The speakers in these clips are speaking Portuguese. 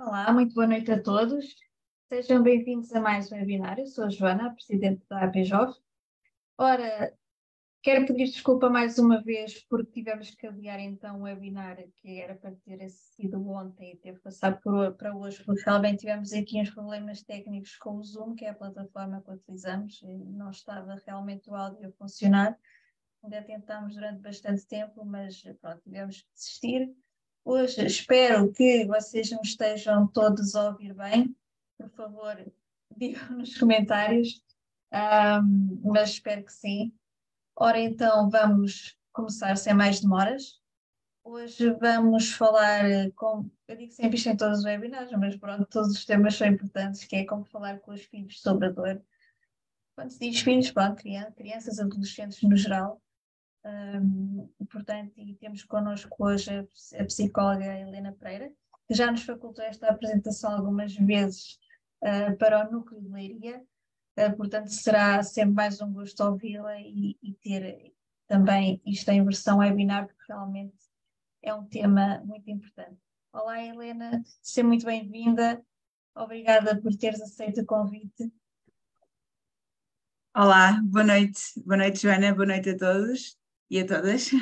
Olá, muito boa noite a todos. Sejam bem-vindos a mais um webinar. Eu sou a Joana, Presidente da APJOV. Ora, quero pedir desculpa mais uma vez porque tivemos que adiar então o webinar que era para ter sido ontem e teve que passar por, para hoje porque realmente tivemos aqui uns problemas técnicos com o Zoom, que é a plataforma que utilizamos, e não estava realmente o áudio a funcionar. Ainda tentámos durante bastante tempo, mas pronto, tivemos que desistir. Hoje espero que vocês nos estejam todos a ouvir bem. Por favor, digam nos comentários, um, mas espero que sim. Ora, então vamos começar sem mais demoras. Hoje vamos falar com, eu digo sempre isto em todos os webinars, mas pronto, todos os temas são importantes, que é como falar com os filhos sobre a dor. Quando se diz filhos, pronto, crianças, adolescentes no geral, um, portanto, e temos connosco hoje a, a, psicóloga Helena Pereira, que já nos facultou esta apresentação algumas vezes uh, para o núcleo de Leiria, uh, portanto, será sempre mais um gosto ouvi-la e, e, ter também isto em versão webinar, porque realmente é um tema muito importante. Olá, Helena, seja muito bem-vinda. Obrigada por teres aceito o convite. Olá, boa noite. Boa noite, Joana. Boa noite a todos e a todas. Uh,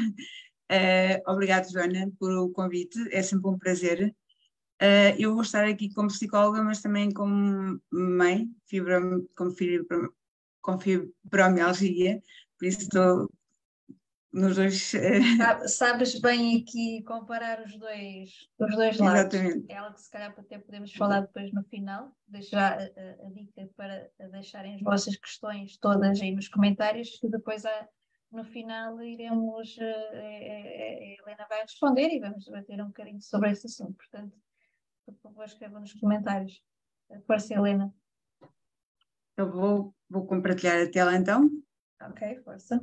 obrigado, Joana, pelo convite, é sempre um prazer. Uh, eu vou estar aqui como psicóloga, mas também como mãe, fibro, com, fibro, com fibromialgia, por isso estou nos dois. Uh... Sabes bem aqui comparar os dois, os dois lados. Exatamente. É algo que se calhar até podemos falar depois no final, deixar a, a dica para deixarem as vossas questões todas aí nos comentários, que depois há no final iremos, uh, a Helena vai responder e vamos debater um bocadinho sobre esse assunto. Portanto, por favor, escrevam nos comentários. Força, Helena. Eu vou, vou compartilhar a tela então. Ok, força.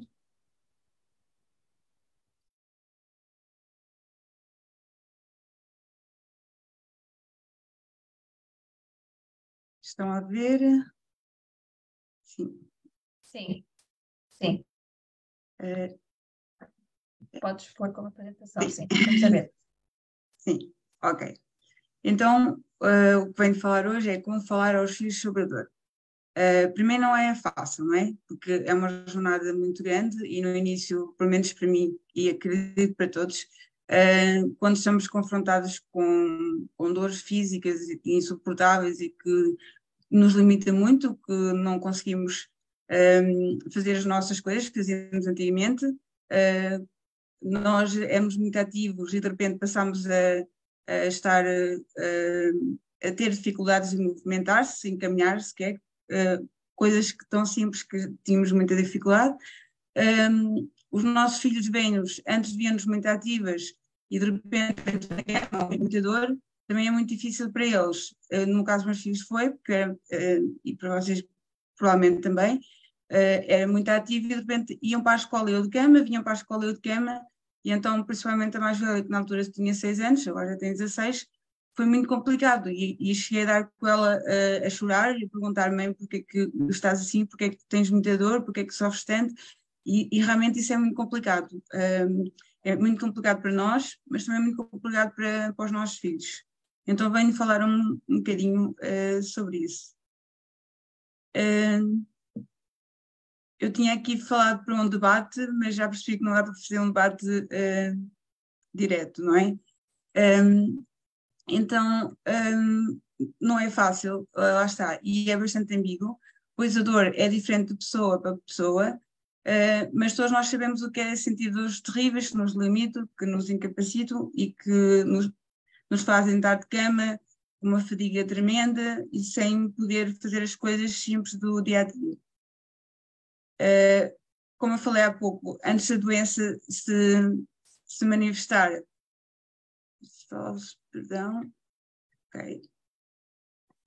Estão a ver? Sim. Sim. Sim. Uh, Podes pôr como apresentação, sim, vamos saber. Sim, ok. Então, uh, o que venho falar hoje é como falar aos filhos sobre a dor. Uh, primeiro não é fácil, não é? Porque é uma jornada muito grande e no início, pelo menos para mim e acredito para todos, uh, quando estamos confrontados com, com dores físicas insuportáveis e que nos limita muito, que não conseguimos um, fazer as nossas coisas que fazíamos antigamente. Uh, nós éramos muito ativos e de repente passamos a, a estar uh, a ter dificuldades em movimentar-se, em caminhar sequer, uh, coisas que tão simples que tínhamos muita dificuldade. Um, os nossos filhos vêm-nos, antes viam-nos muito ativas e de repente muita dor, também é muito difícil para eles. Uh, no caso dos meus filhos foi, porque, uh, e para vocês provavelmente também, uh, era muito ativo e de repente iam para a escola eu de cama, vinham para a escola eu de cama, e então, principalmente a mais velha, que na altura tinha 6 anos, agora já tem 16, foi muito complicado e, e cheguei a dar com ela uh, a chorar e a perguntar-me porque é que estás assim, porque é que tens muita dor, porque é que sofres tanto, e, e realmente isso é muito complicado. Um, é muito complicado para nós, mas também é muito complicado para, para os nossos filhos. Então venho falar um, um bocadinho uh, sobre isso. Eu tinha aqui falado para um debate, mas já percebi que não dá para fazer um debate uh, direto, não é? Um, então, um, não é fácil, lá está, e é bastante ambíguo, pois a dor é diferente de pessoa para pessoa, uh, mas todos nós sabemos o que é sentir dores terríveis que nos limitam, que nos incapacitam e que nos, nos fazem estar de cama, uma fadiga tremenda e sem poder fazer as coisas simples do dia a dia. Uh, como eu falei há pouco, antes da doença se, se manifestar, perdão, ok.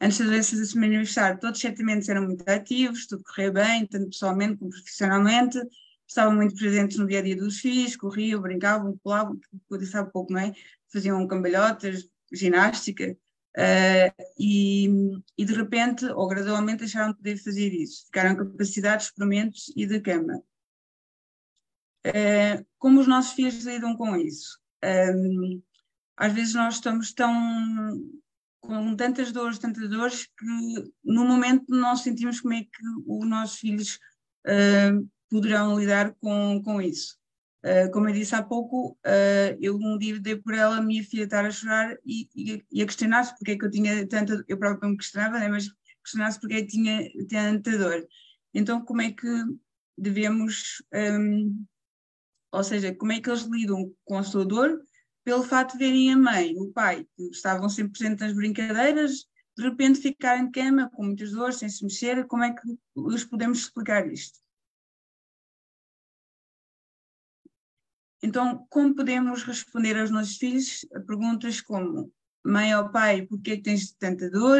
Antes da doença se manifestar, todos os eram muito ativos, tudo corria bem, tanto pessoalmente como profissionalmente, estavam muito presentes no dia a dia dos filhos, corriam, brincavam, pulavam, como disse há pouco, não é? Faziam cambalhotas, ginástica, Uh, e, e, de repente, ou gradualmente, deixaram de poder fazer isso. Ficaram capacidades, experimentos e de cama. Uh, como os nossos filhos lidam com isso? Um, às vezes nós estamos tão com tantas dores, tantas dores, que no momento não sentimos como é que os nossos filhos uh, poderão lidar com, com isso. Uh, como eu disse há pouco, uh, eu um dia dei por ela a minha filha estar a chorar e, e, e a questionar-se porque é que eu tinha tanta, eu próprio me questionava, né, mas questionar-se porque é que tinha tanta dor. Então, como é que devemos, um, ou seja, como é que eles lidam com a sua dor pelo fato de verem a mãe, o pai, que estavam sempre presentes nas brincadeiras, de repente ficarem de cama com muitas dores, sem se mexer, como é que lhes podemos explicar isto? Então, como podemos responder aos nossos filhos a perguntas como mãe ou pai, porquê que tens tanta dor?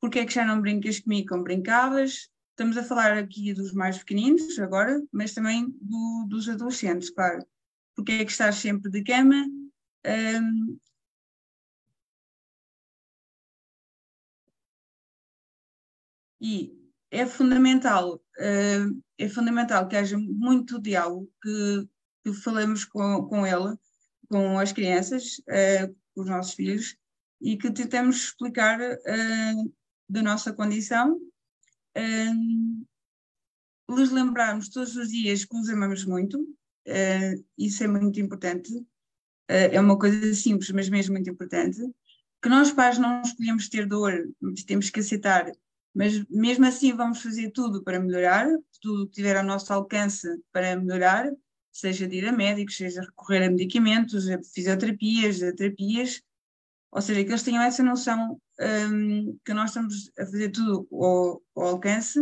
Porquê que já não brincas comigo como brincavas? Estamos a falar aqui dos mais pequeninos agora, mas também do, dos adolescentes, claro. Porquê é que estás sempre de cama? Um, e é fundamental, é fundamental que haja muito diálogo, que, que falemos com, com ela, com as crianças, uh, com os nossos filhos, e que tentemos explicar uh, da nossa condição, lhes lembrarmos todos os dias que os amamos muito, isso é muito importante, é uma coisa simples, mas mesmo muito importante, que nós pais não escolhemos ter dor, temos que aceitar mas mesmo assim vamos fazer tudo para melhorar, tudo que tiver ao nosso alcance para melhorar, seja de ir a médicos, seja recorrer a medicamentos, a fisioterapias, a terapias, ou seja, que eles tenham essa noção um, que nós estamos a fazer tudo ao, ao alcance,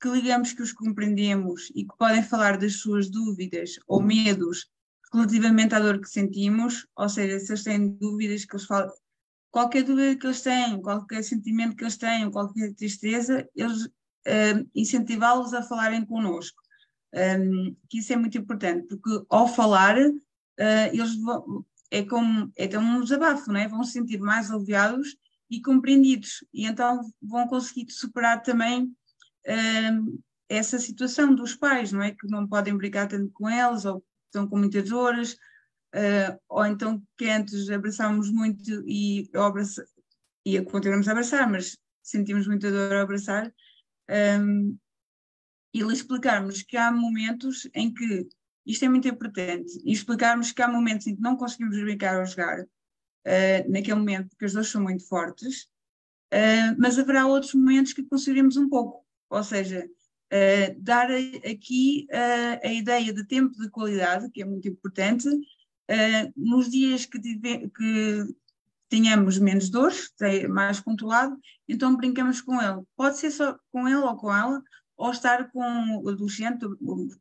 que ligamos que os compreendemos e que podem falar das suas dúvidas ou medos relativamente à dor que sentimos, ou seja, se eles têm dúvidas que eles falam, qualquer dúvida que eles tenham, qualquer sentimento que eles tenham, qualquer tristeza, eles uh, incentivá-los a falarem connosco. Um, que isso é muito importante, porque ao falar, uh, eles vão, é como é um desabafo, não é? vão se sentir mais aliviados e compreendidos, e então vão conseguir superar também uh, essa situação dos pais, não é? Que não podem brincar tanto com eles, ou estão com muitas dores, uh, ou então que antes abraçámos muito e, abraça, e continuamos a abraçar, mas sentimos muita dor ao abraçar, um, e lhe explicarmos que há momentos em que isto é muito importante, e explicarmos que há momentos em que não conseguimos brincar ou jogar, uh, naquele momento, porque as dores são muito fortes, uh, mas haverá outros momentos que conseguiremos um pouco, ou seja, Uh, dar aqui uh, a ideia de tempo de qualidade, que é muito importante, nos dias que, tive, que tenhamos menos dores, mais controlado, então brincamos com ele. Pode ser só com ele ou com ela, ou estar com o adolescente,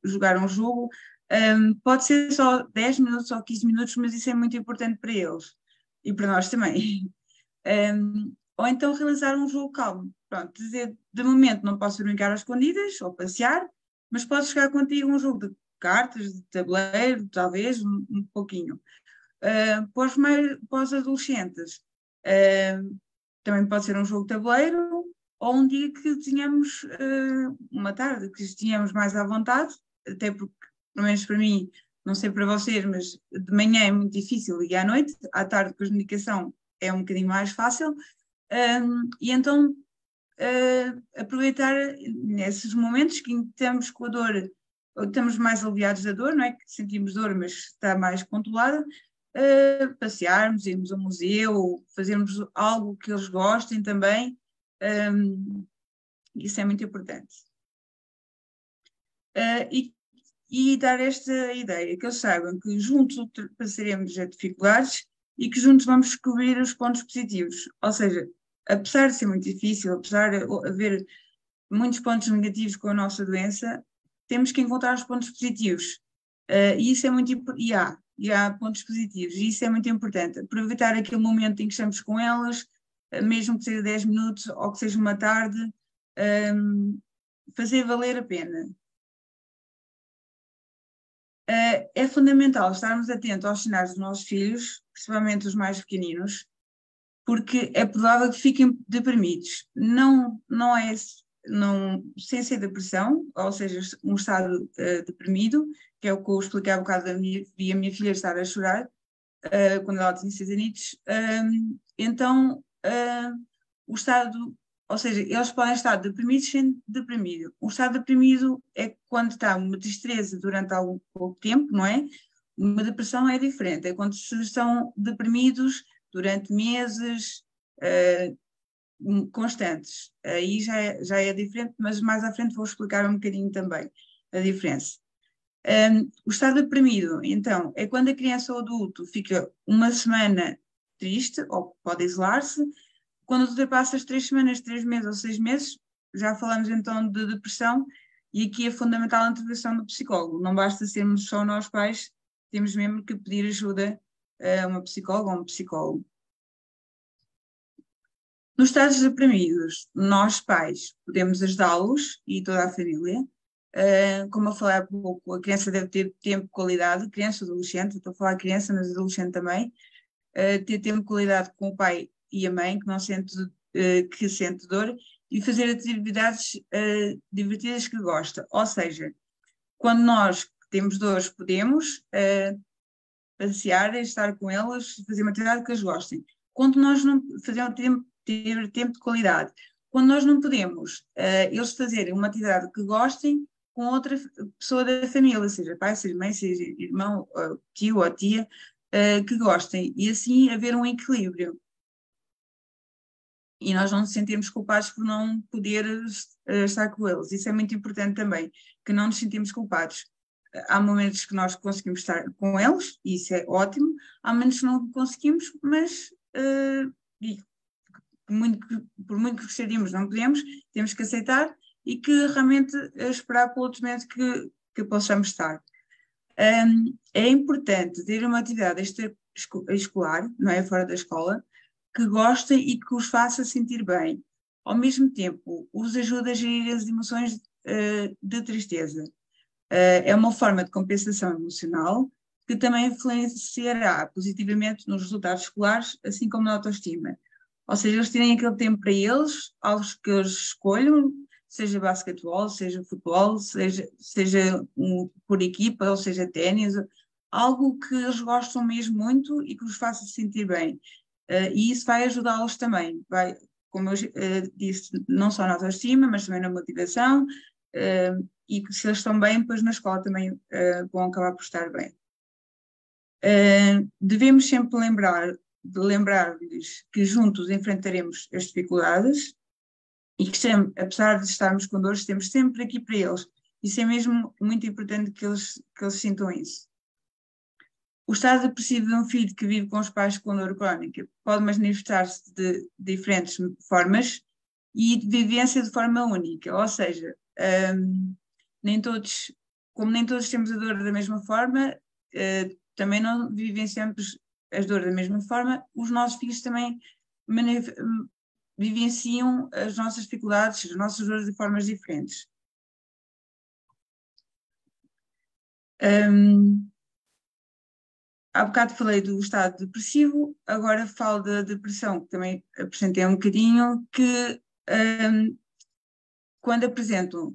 jogar um jogo. Um, pode ser só 10 minutos ou 15 minutos, mas isso é muito importante para eles e para nós também. Um, ou então realizar um jogo calmo. Pronto, dizer, de momento não posso brincar às escondidas ou passear, mas posso jogar contigo um jogo de cartas, de tabuleiro, talvez, um, um pouquinho. Uh, para, os mais, para os adolescentes, uh, também pode ser um jogo de tabuleiro ou um dia que tínhamos uh, uma tarde, que tínhamos mais à vontade, até porque, pelo menos para mim, não sei para vocês, mas de manhã é muito difícil e à noite, à tarde com a comunicação é um bocadinho mais fácil, um, e então uh, aproveitar nesses momentos que estamos com a dor estamos mais aliviados da dor, não é? Que sentimos dor, mas está mais controlada, uh, passearmos, irmos ao museu, fazermos algo que eles gostem também, um, isso é muito importante. Uh, e, e dar esta ideia, que eles saibam que juntos ultrapassaremos as dificuldades e que juntos vamos descobrir os pontos positivos. Ou seja, apesar de ser muito difícil, apesar de haver muitos pontos negativos com a nossa doença, temos que encontrar os pontos positivos. Uh, e isso é muito e há, e há pontos positivos, e isso é muito importante. Aproveitar aquele momento em que estamos com elas, mesmo que seja 10 minutos ou que seja uma tarde, um, fazer valer a pena. Uh, é fundamental estarmos atentos aos sinais dos nossos filhos, principalmente os mais pequeninos, porque é provável que fiquem deprimidos. Não, não é não, sem ser depressão, ou seja, um estado uh, deprimido, que é o que eu expliquei há bocado da minha, vi a minha filha estar a chorar uh, quando ela tinha seis anitos. Um, então, uh, o estado, ou seja, eles podem estar deprimidos sem deprimido. O estado deprimido é quando está uma tristeza durante algum pouco tempo, não é? Uma depressão é diferente, é quando estão deprimidos durante meses uh, constantes. Aí já é, já é diferente, mas mais à frente vou explicar um bocadinho também a diferença. Um, o estado deprimido, então, é quando a criança ou adulto fica uma semana triste, ou pode isolar-se, quando ultrapassa as três semanas, três meses ou seis meses, já falamos então de depressão, e aqui é fundamental a intervenção do psicólogo. Não basta sermos só nós pais, temos mesmo que pedir ajuda a uma psicóloga ou um psicólogo. Nos estados deprimidos, nós pais podemos ajudá-los e toda a família Uh, como eu falei há pouco, a criança deve ter tempo de qualidade, criança, adolescente, estou a falar criança, mas adolescente também, uh, ter tempo de qualidade com o pai e a mãe, que não sente, uh, que sente dor, e fazer atividades divertidas que gosta. Ou seja, quando nós temos dores, podemos passear, estar com elas, fazer uma atividade que eles gostem. Quando nós não fazemos tempo, ter tempo de qualidade, quando nós não podemos, eles fazerem uma atividade que gostem, com outra pessoa da família, seja pai, seja mãe, seja irmão, tio ou tia, uh, que gostem, e assim haver um equilíbrio. E nós não nos sentirmos culpados por não poder uh, estar com eles. Isso é muito importante também, que não nos sentimos culpados. Há momentos que nós conseguimos estar com eles, e isso é ótimo, há momentos que não conseguimos, mas uh, e, muito, por muito que gostaríamos, não podemos, temos que aceitar e que realmente esperar pelo outro momento que, que possamos estar. Um, é importante ter uma atividade extraescolar, não é? Fora da escola, que gostem e que os faça sentir bem. Ao mesmo tempo, os ajuda a gerir as emoções uh, de tristeza. Uh, é uma forma de compensação emocional que também influenciará positivamente nos resultados escolares, assim como na autoestima. Ou seja, eles terem aquele tempo para eles, aos que eles escolham, seja basquetebol, seja futebol, seja, seja um, por equipa, ou seja ténis, algo que eles gostam mesmo muito e que os faça sentir bem. Uh, e isso vai ajudá-los também, vai, como eu uh, disse, não só na autoestima, mas também na motivação, uh, e se eles estão bem, depois na escola também vão acabar por estar bem. devemos sempre lembrar de lembrar-lhes que juntos enfrentaremos as dificuldades, e que sempre, apesar de estarmos com dores, estamos sempre aqui para eles. Isso é mesmo muito importante que eles, que eles sintam isso. O estado depressivo de um filho que vive com os pais com dor crónica pode manifestar-se de diferentes formas e de vivência de forma única, ou seja, um, nem todos, como nem todos temos a dor da mesma forma, uh, também não vivenciamos as dores da mesma forma, os nossos filhos também vivenciam as nossas dificuldades, as nossas dores de formas diferentes. Um, há bocado falei do estado depressivo, agora falo da depressão, que também apresentei um bocadinho, que um, quando apresentam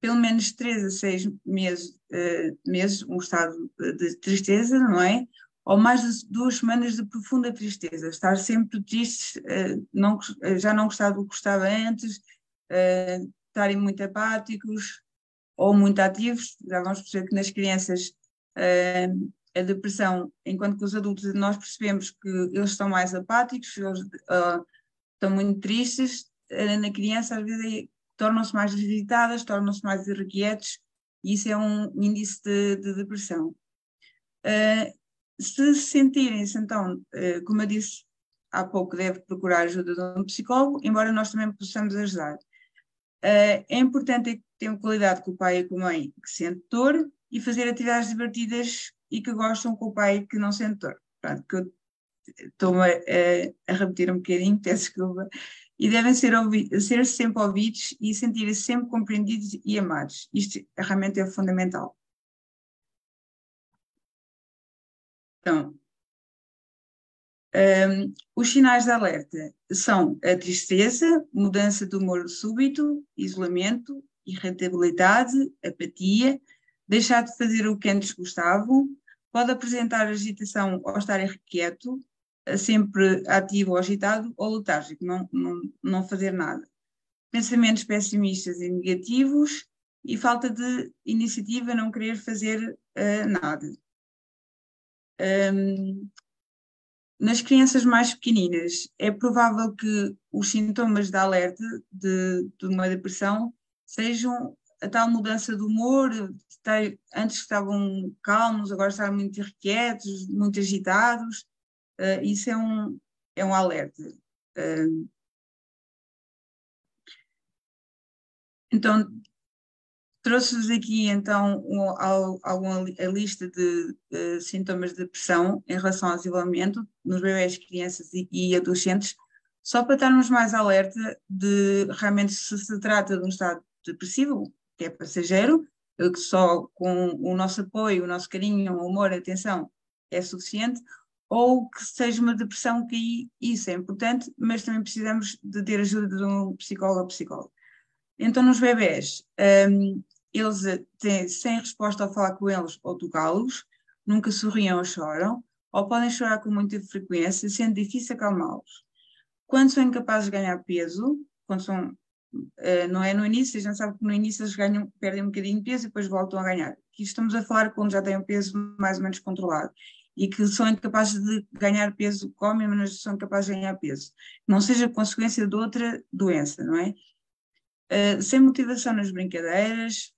pelo menos 3 a 6 meses, uh, meses um estado de tristeza, não é? Ou mais de duas semanas de profunda tristeza, estar sempre triste, eh, não, eh, já não gostar do que gostava antes, eh, estarem muito apáticos ou muito ativos. Já vamos perceber que nas crianças a depressão, enquanto que os adultos nós percebemos que eles estão mais apáticos, eles estão muito tristes, na criança às vezes tornam-se mais agitadas, tornam-se mais irrequietos, e isso é um índice de, de depressão. Uh, se sentirem-se, então, eh, como eu disse há pouco, deve procurar ajuda de um psicólogo, embora nós também possamos ajudar. Eh, é importante ter qualidade com o pai e com a mãe que sente dor e fazer atividades divertidas e que gostam com o pai que não sente dor. Pronto, que eu estou-me a, a, repetir um bocadinho, peço desculpa. E devem ser, ser sempre ouvidos e sentir-se sempre compreendidos e amados. Isto realmente é fundamental. Então, um, os sinais de alerta são a tristeza, mudança de humor súbito, isolamento, irritabilidade, apatia, deixar de fazer o que antes gostavam, pode apresentar agitação ou estar irrequieto, sempre ativo ou agitado ou letárgico, não, não, não fazer nada. Pensamentos pessimistas e negativos e falta de iniciativa, não querer fazer uh, nada. Um, nas crianças mais pequeninas, é provável que os sintomas de alerta de, de uma depressão sejam a tal mudança de humor, antes estavam calmos, agora estavam muito irrequietos, muito agitados, uh, isso é um, é um alerta. Uh, então, trouxe-vos aqui então alguma a lista de uh, sintomas de depressão em relação ao desenvolvimento nos bebés, crianças e, e, adolescentes, só para estarmos mais alerta de realmente se se trata de um estado depressivo, que é passageiro, que só com o nosso apoio, o nosso carinho, o amor, a atenção é suficiente, ou que seja uma depressão que isso é importante, mas também precisamos de ter ajuda de um psicólogo ou psicólogo. Então, nos bebés, um, eles têm, sem resposta ao falar com eles ou tocá-los, nunca sorriam ou choram, ou podem chorar com muita frequência, sendo difícil acalmá-los. Quando são incapazes de ganhar peso, quando são, uh, não é no início, a gente sabe que no início eles ganham, perdem um bocadinho de peso e depois voltam a ganhar. Aqui estamos a falar quando já têm um peso mais ou menos controlado e que são incapazes de ganhar peso, comem, mas são incapazes de ganhar peso. Não seja consequência de outra doença, não é? Uh, sem motivação nas brincadeiras,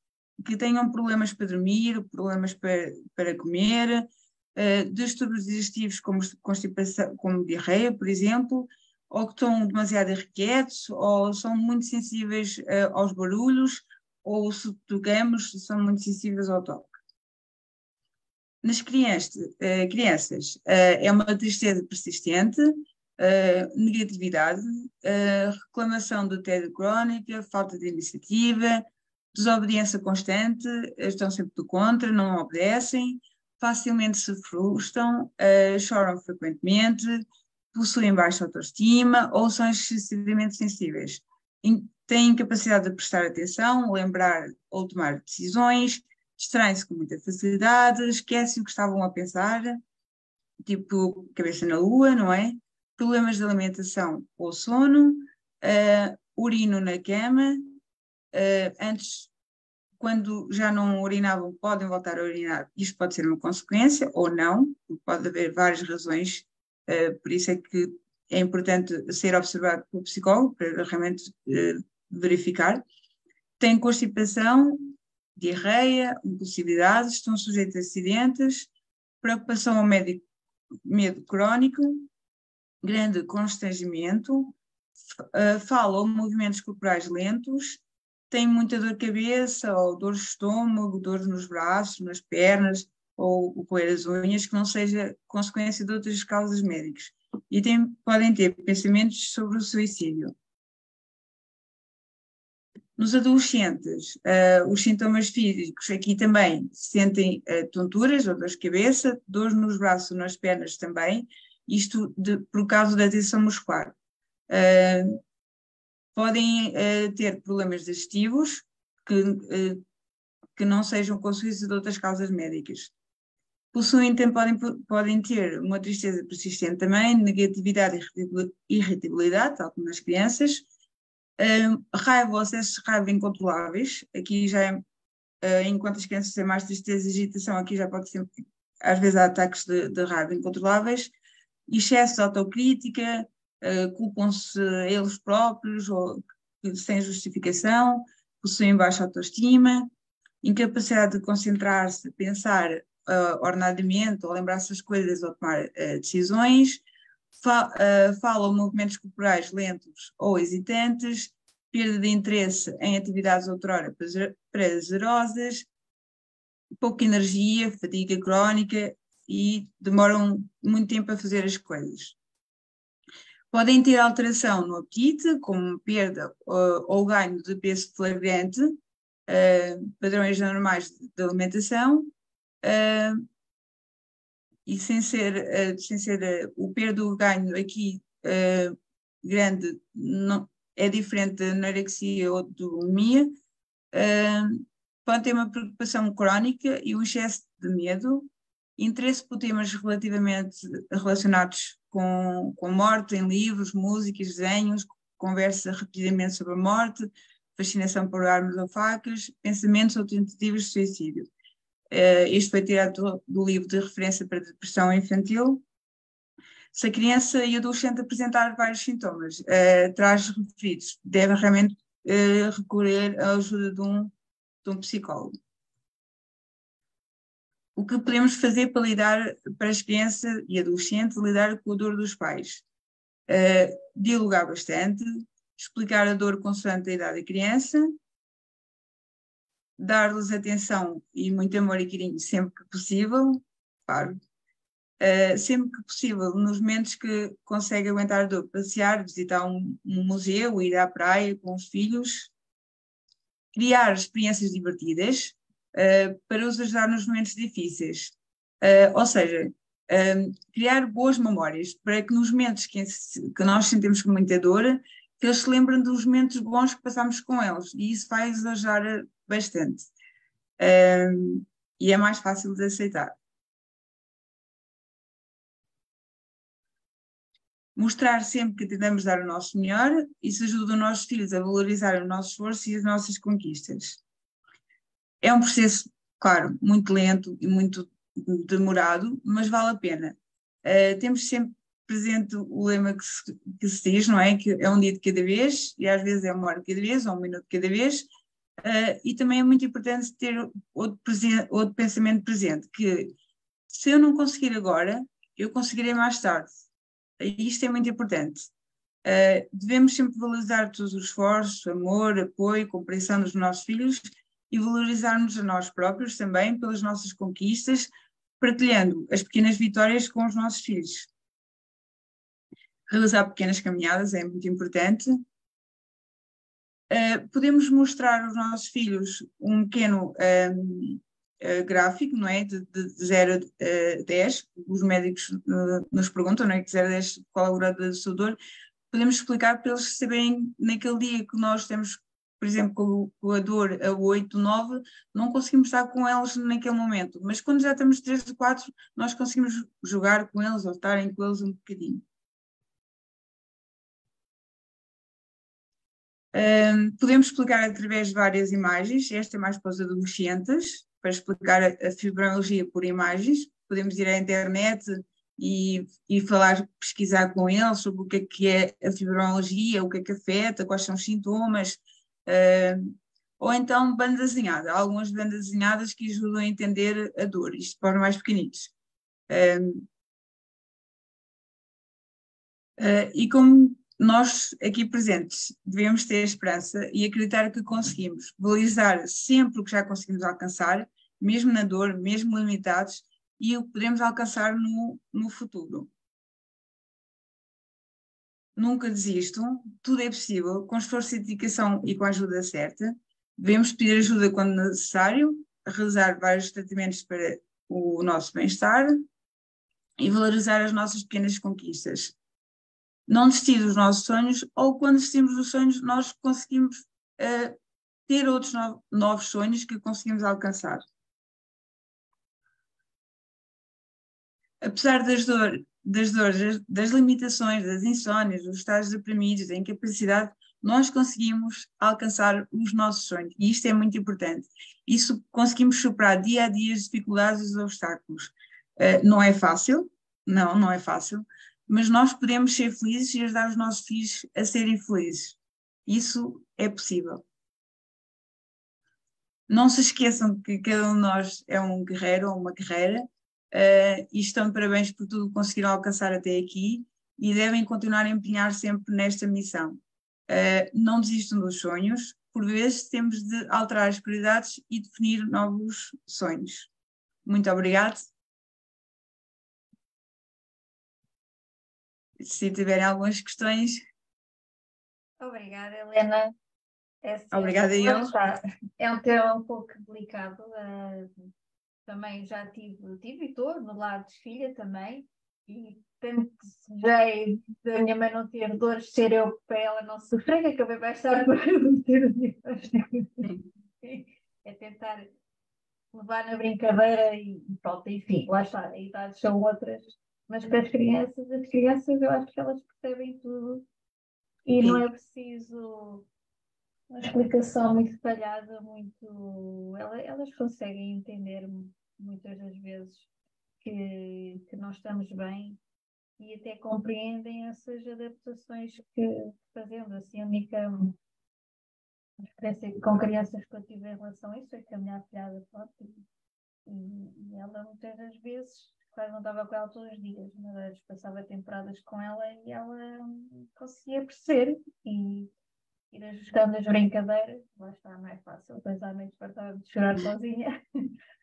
que tenham problemas para dormir, problemas para, para comer, uh, distúrbios digestivos como constipação, como diarreia, por exemplo, ou que estão demasiado irrequietos, ou são muito sensíveis uh, aos barulhos, ou se tocamos, são muito sensíveis ao toque. Nas crianças, uh, crianças é uma tristeza persistente, negatividade, reclamação de tédio crónica, falta de iniciativa, desobediência constante, estão sempre do contra, não obedecem, facilmente se frustram, uh, choram frequentemente, possuem baixa autoestima ou são excessivamente sensíveis. In têm incapacidade de prestar atenção, lembrar ou tomar decisões, distraem-se com muita facilidade, esquecem o que estavam a pensar, tipo cabeça na lua, não é? Problemas de alimentação ou sono, uh, urino na cama, antes, quando já não urinavam, podem voltar a urinar. Isto pode ser uma consequência ou não, pode haver várias razões, uh, por isso é que é importante ser observado pelo psicólogo para realmente uh, verificar. Tem constipação, diarreia, impulsividade, estão sujeitos a acidentes, preocupação ao médico, medo crónico, grande constrangimento, fala ou movimentos corporais lentos, tem muita dor de cabeça, ou dor de estômago, dor nos braços, nas pernas, ou o coer as unhas, que não seja consequência de outras causas médicas. E tem, podem ter pensamentos sobre o suicídio. Nos adolescentes, uh, os sintomas físicos aqui também sentem uh, tonturas ou dores de cabeça, dores nos braços ou nas pernas também, isto de, por causa da tensão muscular. Uh, podem uh, ter problemas digestivos que, uh, que não sejam consequência de outras causas médicas. Possuem, podem, podem ter uma tristeza persistente também, negatividade e irritabilidade, tal como nas crianças, uh, raiva ou acessos de raiva incontroláveis, aqui já é, uh, enquanto as crianças têm mais tristeza e agitação, aqui já pode ser, às vezes há ataques de, de raiva incontroláveis, excesso de autocrítica, uh, culpam-se eles próprios ou sem justificação, possuem baixa autoestima, incapacidade de concentrar-se, pensar uh, ordenadamente ou lembrar-se das coisas ou tomar uh, decisões, fa uh, falam movimentos corporais lentos ou hesitantes, perda de interesse em atividades outrora prazerosas, pouca energia, fadiga crónica e demoram muito tempo a fazer as coisas. Podem ter alteração no apetite, como perda uh, ou ganho de peso flagrante, uh, padrões normais de alimentação, uh, e sem ser, sem ser o perda ou ganho aqui grande não, é diferente da anorexia ou de bulimia, pode ter uma preocupação crónica e um excesso de medo, interesse por temas relativamente relacionados com, com morte, em livros, músicas, desenhos, conversa rapidamente sobre a morte, fascinação por armas ou facas, pensamentos ou tentativas de suicídio. Uh, isto foi tirado do, do, livro de referência para depressão infantil. Se a criança e adolescente apresentar vários sintomas, uh, traz referidos, devem realmente uh, recorrer à ajuda de um, de um psicólogo o que podemos fazer para lidar, para as crianças e adolescentes, lidar com a dor dos pais? Uh, dialogar bastante, explicar a dor consoante a idade da criança, dar-lhes atenção e muito amor e carinho sempre que possível, claro. Uh, sempre que possível, nos momentos que consegue aguentar a dor, passear, visitar um, um museu, ir à praia com os filhos, criar experiências divertidas, uh, para os ajudar nos momentos difíceis. Uh, ou seja, um, ehm, criar boas memórias para que nos momentos que, que nós sentimos com muita dor, que eles se lembrem dos momentos bons que passamos com eles. E isso vai os ajudar bastante. Um, e é mais fácil de aceitar. Mostrar sempre que tentamos dar o nosso melhor, isso ajuda os nossos filhos a valorizar o nosso esforço e as nossas conquistas. É um processo, claro, muito lento e muito demorado, mas vale a pena. Uh, temos sempre presente o lema que se, que se, diz, não é? Que é um dia de cada vez, e às vezes é uma hora de cada vez, ou um minuto de cada vez, uh, e também é muito importante ter outro, outro pensamento presente, que se eu não conseguir agora, eu conseguirei mais tarde. E isto é muito importante. Uh, devemos sempre valorizar todos os esforços, amor, apoio, compreensão dos nossos filhos e valorizarmos a nós próprios também pelas nossas conquistas, partilhando as pequenas vitórias com os nossos filhos. Realizar pequenas caminhadas é muito importante. Uh, podemos mostrar aos nossos filhos um pequeno um, uh, eh, gráfico, não é? De, de 0 a 10. Os médicos nos perguntam, não é? De 0 a 10, qual é o grau de sua dor. Podemos explicar para eles saberem, naquele dia que nós temos por exemplo, com, a dor a 8, 9, não conseguimos estar com eles naquele momento, mas quando já estamos 3 ou 4, nós conseguimos jogar com eles ou estarem com eles um bocadinho. Um, podemos explicar através de várias imagens, esta é mais para os adolescentes, para explicar a, fibromialgia por imagens, podemos ir à internet e, e falar, pesquisar com eles sobre o que é que é a fibromialgia, o que é que afeta, quais são os sintomas, Uh, ou então banda desenhada, algumas bandas desenhadas que ajudam a entender a dor, isto para os mais pequenitos. Uh, uh, e como nós aqui presentes devemos ter esperança e acreditar que conseguimos valorizar sempre o que já conseguimos alcançar, mesmo na dor, mesmo limitados, e o que podemos alcançar no, no futuro. Nunca desistam, tudo é possível, com esforço e dedicação e com a ajuda certa. Devemos pedir ajuda quando necessário, realizar vários tratamentos para o nosso bem-estar e valorizar as nossas pequenas conquistas. Não desistir dos nossos sonhos, ou quando desistimos dos sonhos, nós conseguimos uh, ter outros no novos sonhos que conseguimos alcançar. Apesar das dores, das dores, das limitações, das insónias, dos estados deprimidos, da incapacidade, nós conseguimos alcançar os nossos sonhos. E isto é muito importante. Isso conseguimos superar dia a dia as dificuldades e os obstáculos. Uh, não é fácil, não, não é fácil, mas nós podemos ser felizes e ajudar os nossos filhos a serem felizes. Isso é possível. Não se esqueçam que cada um de nós é um guerreiro ou uma guerreira uh, e estão de parabéns por tudo que conseguiram alcançar até aqui e devem continuar a empenhar sempre nesta missão. Uh, não desistam dos sonhos, por vezes temos de alterar as prioridades e definir novos sonhos. Muito obrigado. Se tiverem algumas questões. Obrigada, Helena. É, Obrigada, eu. É um tema um pouco delicado. Uh, também já tive, tive e estou no lado de filha também, e tanto desejei da minha mãe não ter dores, ser eu para ela não sofrer, acabei mais tarde por ter É tentar levar na brincadeira e pronto, enfim, lá está, a idades são outras, mas para as crianças, as crianças eu acho que elas percebem tudo. E não é preciso uma explicação muito detalhada, muito. Elas conseguem entender muitas das vezes que, que nós estamos bem e até compreendem essas adaptações que fazemos. Assim, a única experiência com crianças que eu tive em relação a isso é que a minha afilhada pronto, e, e ela muitas das vezes, quase não estava com ela todos os dias, mas passava temporadas com ela e ela conseguia perceber e ir ajustando as brincadeiras, lá está mais fácil, depois à noite fartava de chorar sozinha.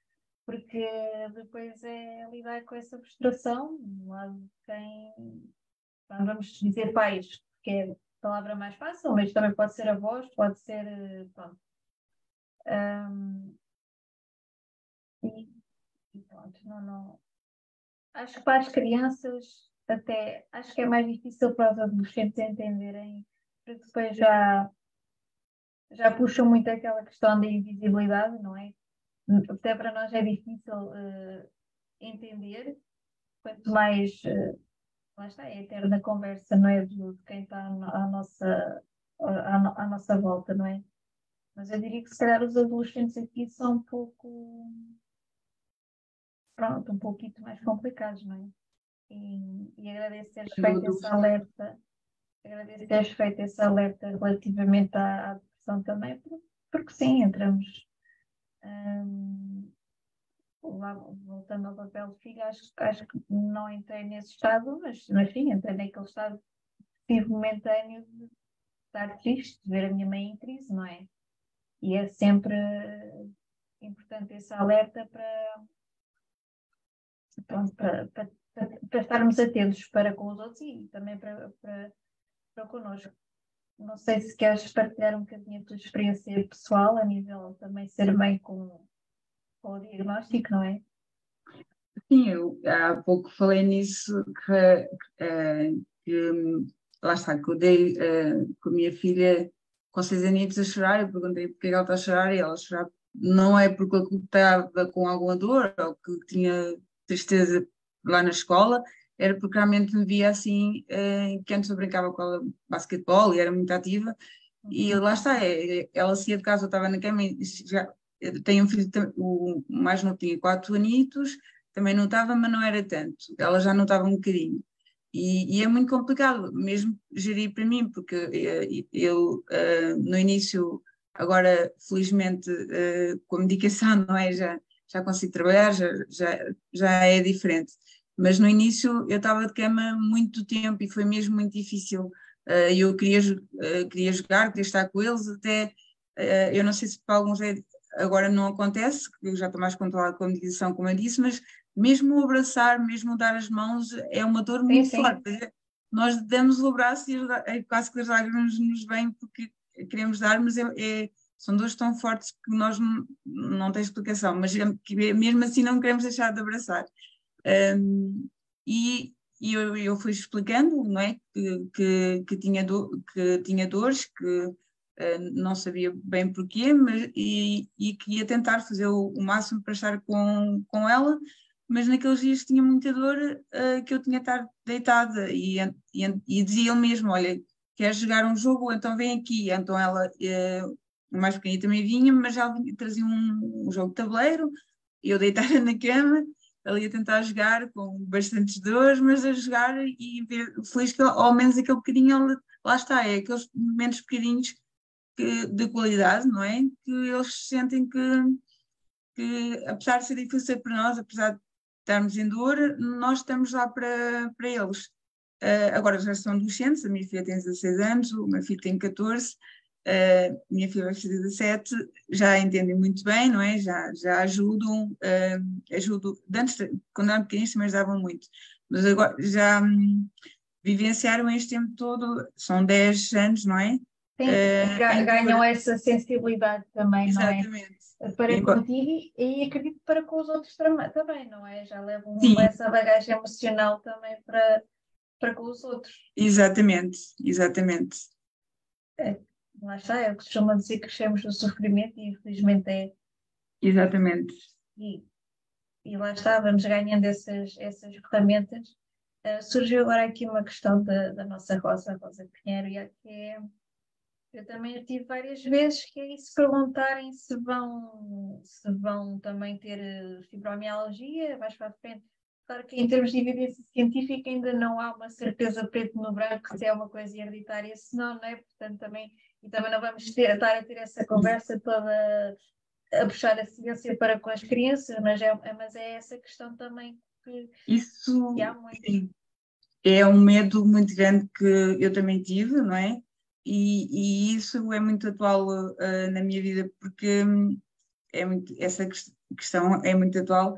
porque depois é lidar com essa frustração do lado de quem, vamos dizer pais, que é a palavra mais fácil, mas também pode ser avós, pode ser, pronto. Um, e, e, pronto, não, não. Acho que para as crianças até, acho que é mais difícil para os adolescentes entenderem, porque depois já, já puxam muito aquela questão da invisibilidade, não é? Até para nós é difícil uh, entender, quanto mais, uh, lá está, é a eterna conversa, não é, de, de quem está à nossa, à, à, nossa volta, não é? Mas eu diria que se calhar os adolescentes aqui são um pouco, pronto, um pouquinho mais complicados, não é? E, e agradeço teres feito esse alerta, agradeço teres feito esse alerta relativamente à, à depressão também, porque, porque sim, entramos um, voltando ao papel de filha, acho, acho que não entrei nesse estado, mas, mas sim, entrei naquele estado tive momentâneo de estar triste, de ver a minha mãe em crise, não é? E é sempre importante esse alerta para, pronto, para, para, para estarmos atentos para com os outros e também para, para, para connosco. Não sei se queres partilhar um bocadinho a tua experiência pessoal a nível também ser mãe com, com o diagnóstico, não é? Sim, eu há pouco falei nisso que, que, que lá está, que eu dei uh, com a minha filha com seis aninhos a chorar, eu perguntei porque ela está a chorar e ela chorava. Não é porque eu estava com alguma dor ou que tinha tristeza lá na escola, era porque realmente me via assim, uh, que antes eu brincava com ela basquetebol e era muito ativa, e uhum. lá está, é, é, ela saía de casa, eu estava na cama e já, tenho um filho, o mais novo tinha quatro anitos, também notava, mas não era tanto, ela já notava um bocadinho. E, e é muito complicado, mesmo gerir para mim, porque eh, eu, uh, no início, agora felizmente com a medicação, não é? Já, já consigo trabalhar, já, já, já é diferente mas no início eu estava de cama muito tempo e foi mesmo muito difícil. Uh, eu queria, uh, queria jogar, queria estar com eles, até uh, eu não sei se para alguns é, agora não acontece, eu já estou mais controlado com a meditação, como eu disse, mas mesmo abraçar, mesmo dar as mãos, é uma dor muito sim, forte. Nós damos o braço e é quase que as lágrimas nos vêm porque queremos dar, mas é, é, são dores tão fortes que nós não, não tem explicação, mas é, mesmo assim não queremos deixar de abraçar. Um, e, e eu, eu, fui explicando não é? que, que, que, tinha, do, que tinha dores, que uh, não sabia bem porquê, mas, e, e que ia tentar fazer o, o, máximo para estar com, com ela, mas naqueles dias tinha muita dor uh, que eu tinha de estar deitada e, e, e dizia ele mesmo, olha, quer jogar um jogo, então vem aqui. Então ela, uh, mais pequenina também vinha, mas ela trazia um, um jogo de tabuleiro, eu deitada na cama ali a tentar jogar com bastantes dores, mas a jogar e ver, feliz que ao menos aquele bocadinho, lá está, é aqueles momentos pequeninos que, de qualidade, não é? Que eles sentem que, que, apesar de ser difícil para nós, apesar de estarmos em dor, nós estamos lá para, para eles. Uh, agora já são adolescentes, a minha filha tem 16 anos, o meu filho tem 14, Uh, minha filha vai fazer 17, já entendem muito bem, não é? Já, já ajudam, uh, ajudam, antes, quando eram pequeninos também ajudavam muito, mas agora já um, vivenciaram este tempo todo, são 10 anos, não é? Sim, uh, ganham essa sensibilidade também, Exatamente. não é? Para e, contigo e acredito para com os outros também, não é? Já levam essa bagagem emocional também para, para com os outros. Exatamente, exatamente. É lá está, é o que se chama dizer que crescemos no sofrimento e infelizmente é. Exatamente. e, e lá está, vamos ganhando essas, essas ferramentas. Uh, surgiu agora aqui uma questão da, da nossa Rosa, Rosa Pinheiro, e que é eu também tive várias vezes que é isso perguntarem se vão, se vão também ter eh, fibromialgia mais para a frente. Claro que em termos de evidência científica ainda não há uma certeza preto no branco se é uma coisa hereditária, se não, não é? Portanto, também, e também não vamos ter, estar a ter essa conversa toda a puxar a ciência para com as crianças, mas é, mas é essa questão também que, Isso, que há muito. Sim. É um medo muito grande que eu também tive, não é? e, e isso é muito atual uh, na minha vida porque hum, é muito, essa questão é muito atual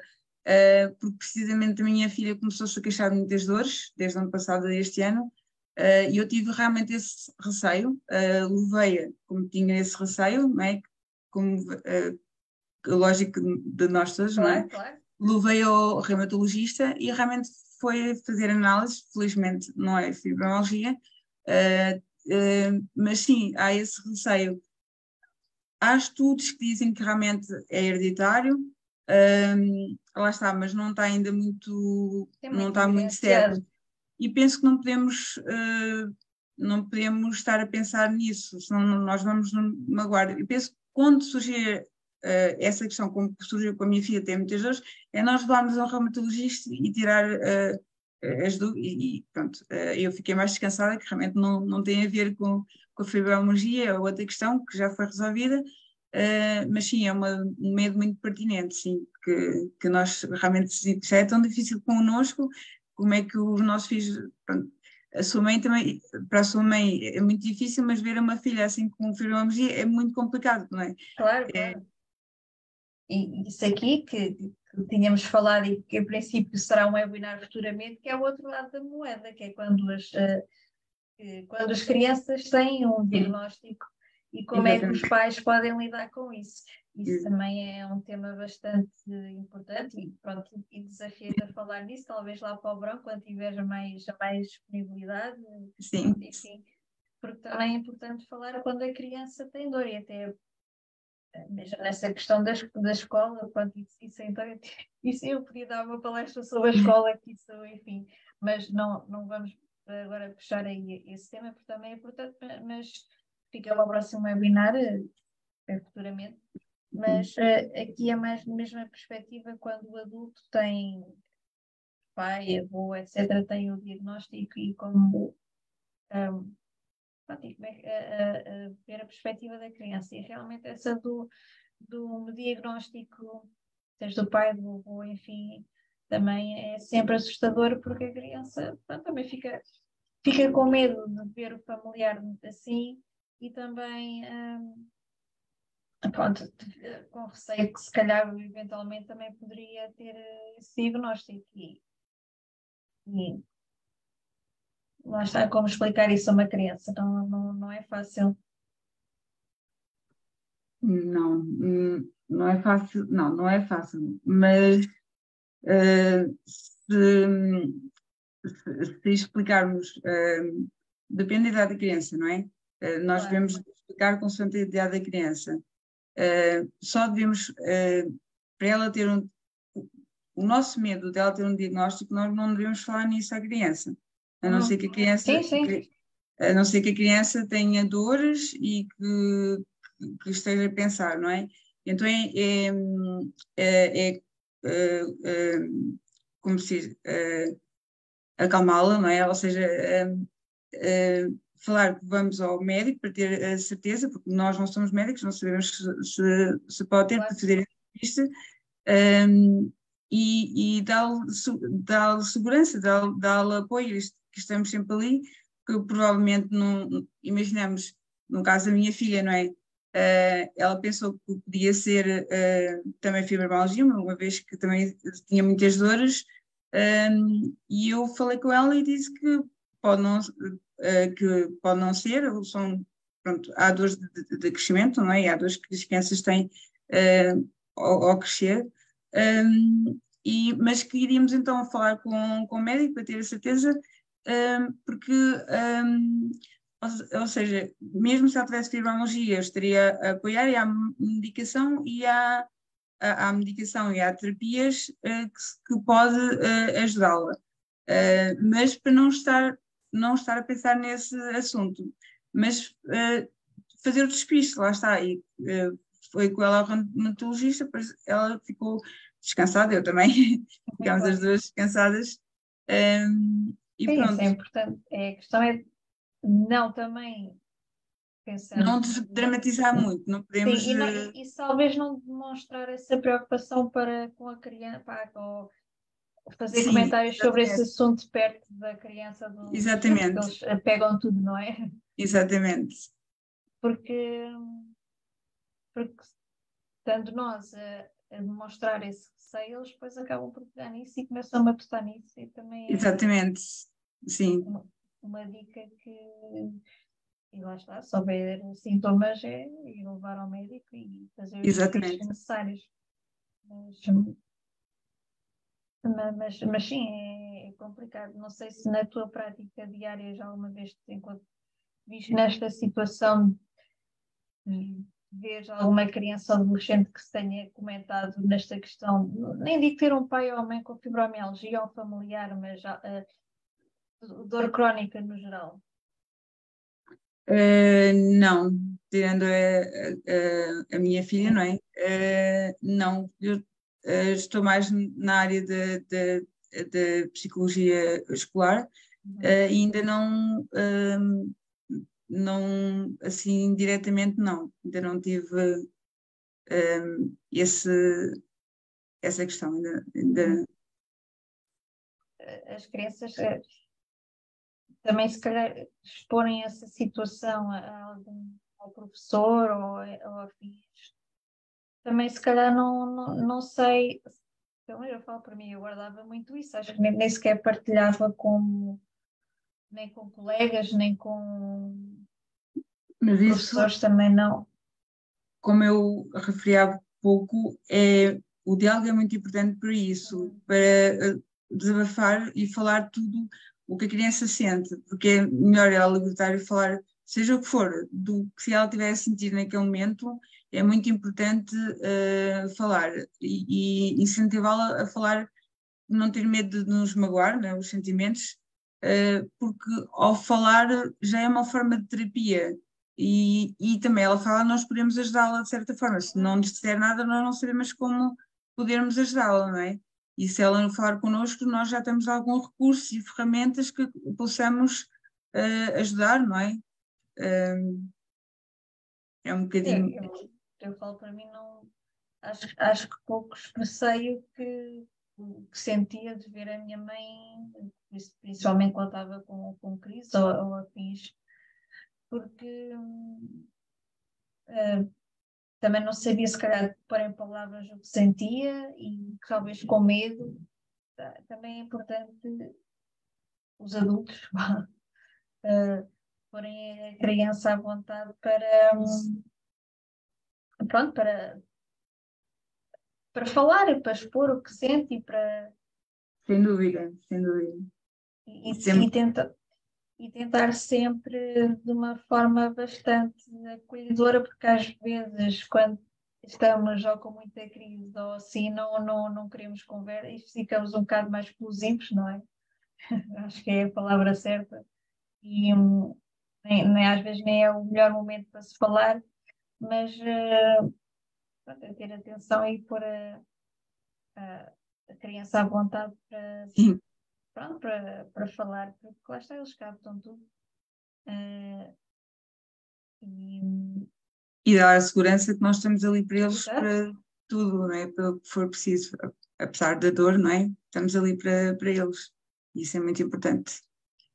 uh, porque precisamente a minha filha começou-se a queixar de muitas dores desde o ano passado a este ano uh, e eu tive realmente esse receio, uh, levei-a como tinha esse receio, não é? como lógico de nós todos, claro, não é? Claro. Levei ao reumatologista e realmente foi fazer análise, felizmente não é fibromialgia, mas sim, há esse receio. Há estudos que dizem que realmente é hereditário, um, lá está, mas não está ainda muito, não está muito certo. E penso que não podemos, uh, não podemos estar a pensar nisso, senão nós vamos magoar. E penso que quando surgir uh, essa questão, como surgiu com a minha filha, tem muitas dores, é nós levarmos ao reumatologista e tirar uh, as e pronto, eh, eu fiquei mais descansada, que realmente não, não tem a ver com, com a fibromialgia, é outra questão que já foi resolvida, Uh, mas sim, é uma, um medo muito pertinente, sim, que, que nós realmente já é tão difícil connosco, como é que os nossos filhos, pronto, a sua mãe também, para a sua mãe é muito difícil, mas ver uma filha assim com fibromialgia é muito complicado, não é? Claro, é, claro. E isso aqui que que tínhamos falado e que em princípio será um webinar futuramente, que é o outro lado da moeda, que é quando as, uh, quando as crianças têm um diagnóstico e como Exatamente. é que os pais podem lidar com isso. Isso também é um tema bastante importante e pronto, e desafio-te a falar nisso, talvez lá para o verão, quando tiveres mais, mais disponibilidade. Sim. Enfim, porque também é importante falar quando a criança tem dor e até mesmo nessa questão da, da escola, quanto isso, isso, então, isso eu podia dar uma palestra sobre a escola, que isso, enfim, mas não, não vamos agora puxar aí esse tema, porque também é importante, mas fica para o próximo webinar, é, futuramente. Mas uh, aqui é mais na mesma perspectiva quando o adulto tem pai, avô, etc., tem o diagnóstico e como um, pronto, é, a, ver a perspectiva da criança. E realmente essa do, do diagnóstico, seja do pai, do avô, enfim, também é sempre assustador porque a criança pronto, também fica, fica com medo de ver o familiar assim e também hum, pronto, com receio que se calhar eventualmente também poderia ter esse diagnóstico e, e lá está como explicar isso a uma criança, não, não, não é fácil. Não, não é fácil, não, não é fácil, mas uh, se, se, explicarmos, uh, depende da idade da criança, não é? Uh, nós claro. devemos explicar com a idade da criança. Uh, só devemos, para ela ter um, o nosso medo dela ter um diagnóstico, nós não devemos falar nisso à criança a não ser que a criança sim, sim. a não ser que a criança tenha dores e que, que esteja a pensar, não é? Então é, é, é, é, é como se diz, acalmá-la, não é? Ou seja, falar que vamos ao médico para ter a certeza, porque nós não somos médicos, não sabemos se, se, pode ter para fazer entrevista, um, e, e dá-lhe dá segurança, dá-lhe dá apoio. Que estamos sempre ali, que provavelmente não imaginamos, no caso da minha filha, não é? Uh, ela pensou que podia ser uh, também fibromialgia, uma vez que também tinha muitas dores, um, e eu falei com ela e disse que pode não, que pode não ser, são, pronto, há dores de, de, crescimento, não é? E há dores que as crianças têm ao, ao, crescer, um, e, mas que iríamos então falar com, com o médico para ter a certeza um, porque, um, ou, ou, seja, mesmo se ela tivesse fibromialgia, eu estaria a apoiar e há medicação e há à, à medicação e há terapias uh, que, que, pode uh, ajudá-la. Uh, mas para não estar, não estar a pensar nesse assunto, mas fazer o despiste, lá está. E foi com ela ao reumatologista, ela ficou descansada, eu também, ficámos as duas descansadas. Um, e Sim, pronto. Isso é importante. É, a questão é não também pensar. Não dramatizar muito, não podemos. Sim, e, não, e, e, talvez não demonstrar essa preocupação para com a criança, ou fazer Sim, comentários exatamente. sobre esse assunto perto da criança. Do, exatamente. Eles pegam tudo, não é? Exatamente. Porque, porque estando nós a, a demonstrar esse receio, eles depois acabam por pegar nisso e começam a matutar nisso e também. É Exatamente. Sim. Uma, uma dica que e lá está, se houver sintomas, é ir levar ao médico e fazer os testes necessários. Mas, mas, mas sim, é, é, complicado. Não sei se na tua prática diária já alguma vez te encontras nesta situação de ver alguma criança ou adolescente que se tenha comentado nesta questão, nem digo ter um pai ou mãe com fibromialgia ou familiar, mas uh, dor crónica no geral. Uh, não, tirando a, a, a, minha filha, não é? Uh, não, eu uh, estou mais na área de, de, de psicologia escolar uhum. e ainda não, ehm, não, assim, diretamente não, ainda não tive ehm, esse, essa questão. Ainda, ainda... Uhum. As crianças também se calhar exporem essa situação a algum ao professor ou, ou a filhos. Também se calhar não, não, não sei, então eu falo para mim, eu guardava muito isso, acho que nem, nem sequer partilhava com nem com colegas, nem com Mas professores isso, também não. Como eu referi há pouco, é, o diálogo é muito importante para isso, uhum. para eh, desabafar e falar tudo o que a criança sente, porque é melhor ela libertar e falar, seja o que for, do que se ela tiver a sentir naquele momento, é muito importante uh, falar e, e incentivá-la a falar, não ter medo de nos magoar, né, os sentimentos, uh, porque ao falar já é uma forma de terapia. E, e também ela fala, nós podemos ajudá-la de certa forma. Se não nos disser nada, nós não sabemos como podermos ajudá-la, não é? E se ela não falar connosco, nós já temos algum recurso e ferramentas que possamos uh, ajudar, não é? É um bocadinho. É, eu, falo para mim, não. Acho, acho que pouco expressei o que, que sentia de ver a minha mãe, principalmente quando estava com, com crise ou, ou afins, porque. Uh, também não sabia se calhar pôr em palavras o que sentia e talvez com medo. Também é importante os adultos uh, porem a criança à vontade para um, pronto, para, para falar, para expor o que sente e para sem dúvida, sem dúvida. E, e, e tenta, e tentar sempre de uma forma bastante acolhedora, porque às vezes, quando estamos ou com muita crise ou assim, não, não, não queremos conversa e ficamos um bocado mais explosivos, não é? Acho que é a palavra certa. E um, nem, nem, às vezes nem é o melhor momento para se falar, mas uh, é ter atenção e pôr a, a, a criança à vontade para. Pronto, para, para falar, porque lá está, eles captam tudo. Uh, e, e dar a segurança que nós estamos ali para eles Exato. para tudo, não é? Para o que for preciso, apesar da dor, não é? Estamos ali para, para eles. Isso é muito importante.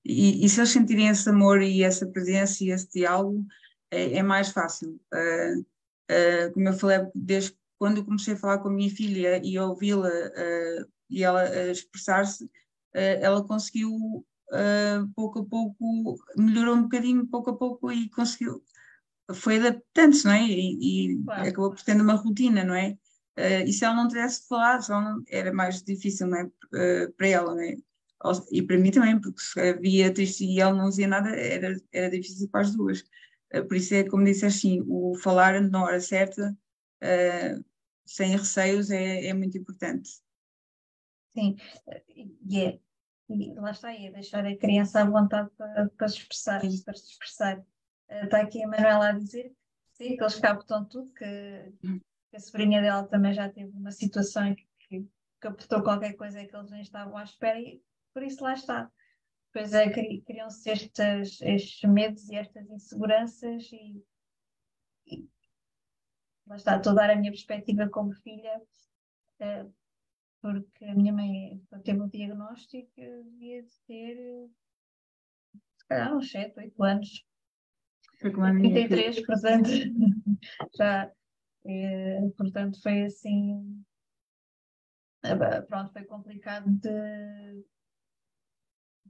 E, e se eles sentirem esse amor e essa presença e esse diálogo, é, é mais fácil. Uh, uh, como eu falei, desde quando eu comecei a falar com a minha filha e ouvi-la uh, e ela expressar-se, ela conseguiu pouco a pouco, melhorou um bocadinho pouco a pouco e conseguiu, foi adaptando-se, não é? E, e claro. acabou por ter uma rotina, não é? Uh, e se ela não tivesse falado, não, era mais difícil, não é? Uh, para ela, não é? E para mim também, porque se havia triste e ela não dizia nada, era, era difícil para as duas. Uh, por isso é como disse assim, o falar na hora certa sem receios é, é muito importante. Sim, e é, e lá está, é deixar a criança à vontade para, para se expressar, para se expressar. Está aqui a Manuela a dizer sim, que eles captam tudo, que, hum. que, a sobrinha dela também já teve uma situação que, que captou qualquer coisa que eles nem estavam à espera e por isso lá está. Pois é, criam-se estes, estes medos e estas inseguranças e, e lá está, estou a dar a minha perspectiva como filha, uh, porque a minha mãe teve o diagnóstico, devia de ter se calhar uns 7, 8 anos. 33, portanto, já, eh, portanto foi assim, eh, pronto, foi complicado de,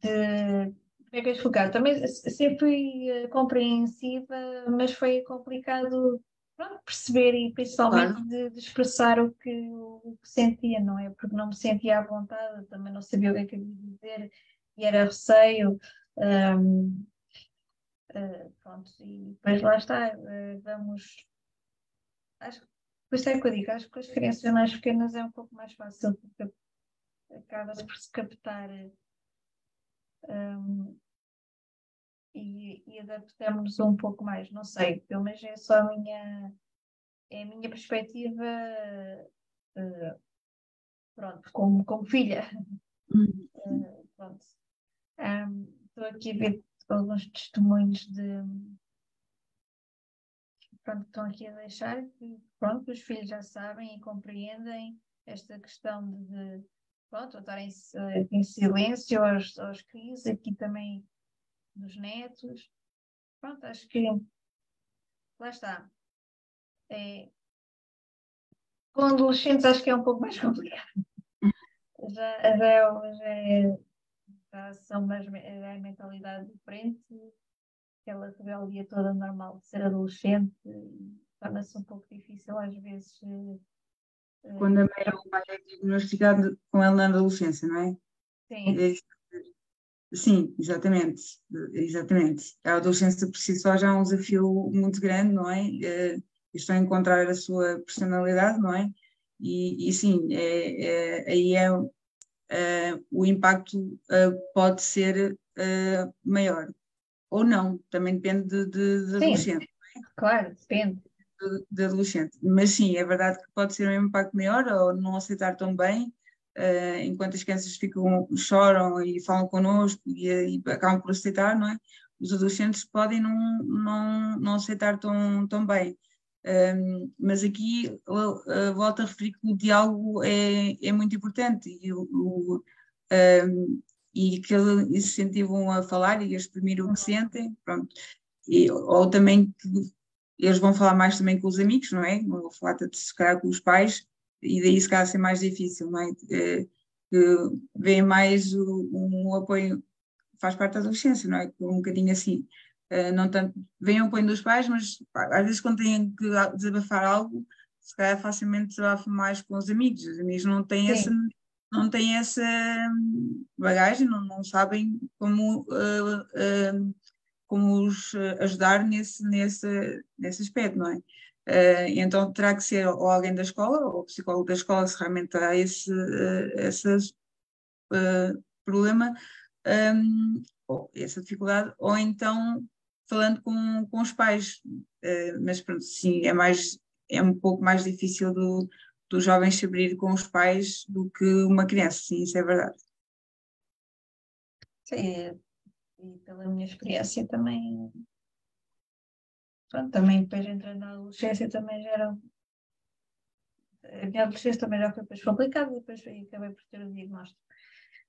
de como é que eu explicar? Também sempre fui uh, compreensiva, mas foi complicado pronto, perceber e principalmente claro. de, de, expressar o que, o que sentia, não é? Porque não me sentia à vontade, também não sabia o que é que eu ia dizer e era receio. Um, uh, pronto, e depois lá está, uh, vamos. Acho que, isso é que eu digo, acho que com as crianças mais pequenas é um pouco mais fácil, porque acaba-se por se captar. Um, e, e adaptamos um pouco mais, não sei, pelo menos é só a minha, é a minha perspectiva, uh, pronto, como, como filha. Uh, pronto. Um, estou aqui a ver alguns testemunhos de pronto, estão aqui a deixar que pronto, os filhos já sabem e compreendem esta questão de, de pronto, estarem em, em silêncio aos, aos crises, aqui também dos netos. Pronto, acho que lá está. É, com adolescentes acho que é um pouco mais complicado. Já, já, já, é, já são mais, já é mentalidade diferente, aquela rebeldia toda normal de ser adolescente, torna-se um pouco difícil às vezes. Eh, Quando a pai é diagnosticado com ele na adolescência, não é? Sim. É Sim, exatamente, exatamente. A adolescência por si só já é um desafio muito grande, não é? Uh, estão a encontrar a sua personalidade, não é? E, e sim, é, é, aí é, uh, o impacto uh, pode ser maior. Ou não, também depende de, de, de adolescente. É? Claro, depende. De, adolescente. Mas sim, é verdade que pode ser um impacto maior ou não aceitar tão bem uh, enquanto as crianças ficam, choram e falam connosco e, e, acabam por aceitar, não é? Os adolescentes podem não, não, não aceitar tão, tão bem. Um, ehm, mas aqui uh, volto a referir que o diálogo é, é muito importante e, o, um, ehm, e que eles incentivam a falar e a exprimir o que sentem, pronto. E, ou também que eles vão falar mais também com os amigos, não é? Não vou falar tanto se calhar com os pais, e daí se calhar ser mais difícil, não é? Que, vem mais um, um apoio, faz parte da adolescência, não é? Um bocadinho assim. Uh, não tanto, vem o apoio dos pais, mas às vezes quando têm que desabafar algo, se calhar facilmente desabafam mais com os amigos. Os amigos não têm Sim. essa não têm essa bagagem, não, não sabem como, uh, uh, como os ajudar nesse, nesse, nesse aspecto, não é? Uh, então terá que ser ou alguém da escola, ou o psicólogo da escola, se realmente há esse, uh, esse uh, problema, um, ou essa dificuldade, ou então falando com, com os pais. mas pronto, sim, é, mais, é um pouco mais difícil do, dos jovens se abrir com os pais do que uma criança, sim, isso é verdade. Sim, e pela minha experiência também pronto, também depois entrando na adolescência também já era. A minha adolescência também já foi depois complicada e depois acabei por ter o diagnóstico.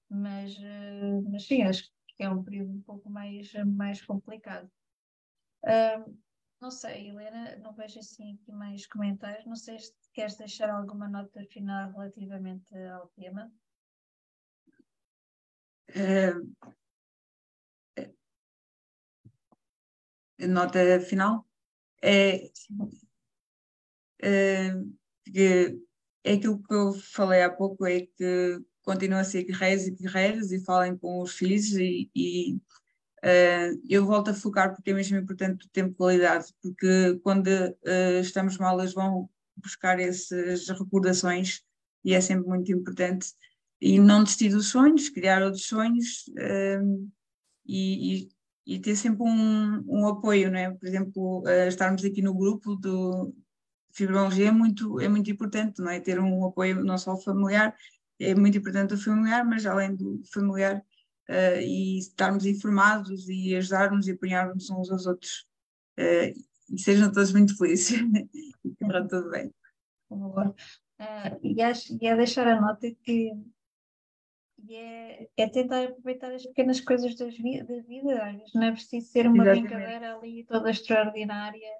Mas, eh, mas sim, acho que é um período um pouco mais, mais complicado. Uh, não sei, Helena, não vejo assim aqui mais comentários. Não sei se queres deixar alguma nota final relativamente ao tema. Nota final? é, é, é aquilo que eu falei há pouco, é que continuam a ser guerreiros e guerreiras e falem com os filhos e, e uh, eu volto a focar porque é mesmo importante o tempo de qualidade, porque quando uh, estamos mal eles vão buscar essas recordações e é sempre muito importante. E não desistir dos sonhos, criar outros sonhos um, e, e, e, ter sempre um, um, apoio, não é? Por exemplo, uh, estarmos aqui no grupo do fibromialgia é muito, é muito importante, não é? Ter um apoio não só familiar, é muito importante o familiar, mas além do familiar, uh, e estarmos informados e ajudarmos e apoiarmos uns aos outros. Uh, e sejam todos muito felizes e tudo bem. Uh, e, acho, e é deixar a nota que é, é, tentar aproveitar as pequenas coisas da vida, às vezes não é preciso ser uma Exatamente. brincadeira ali toda extraordinária,